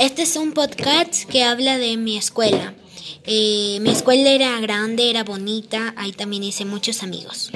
Este es un podcast que habla de mi escuela. Eh, mi escuela era grande, era bonita, ahí también hice muchos amigos.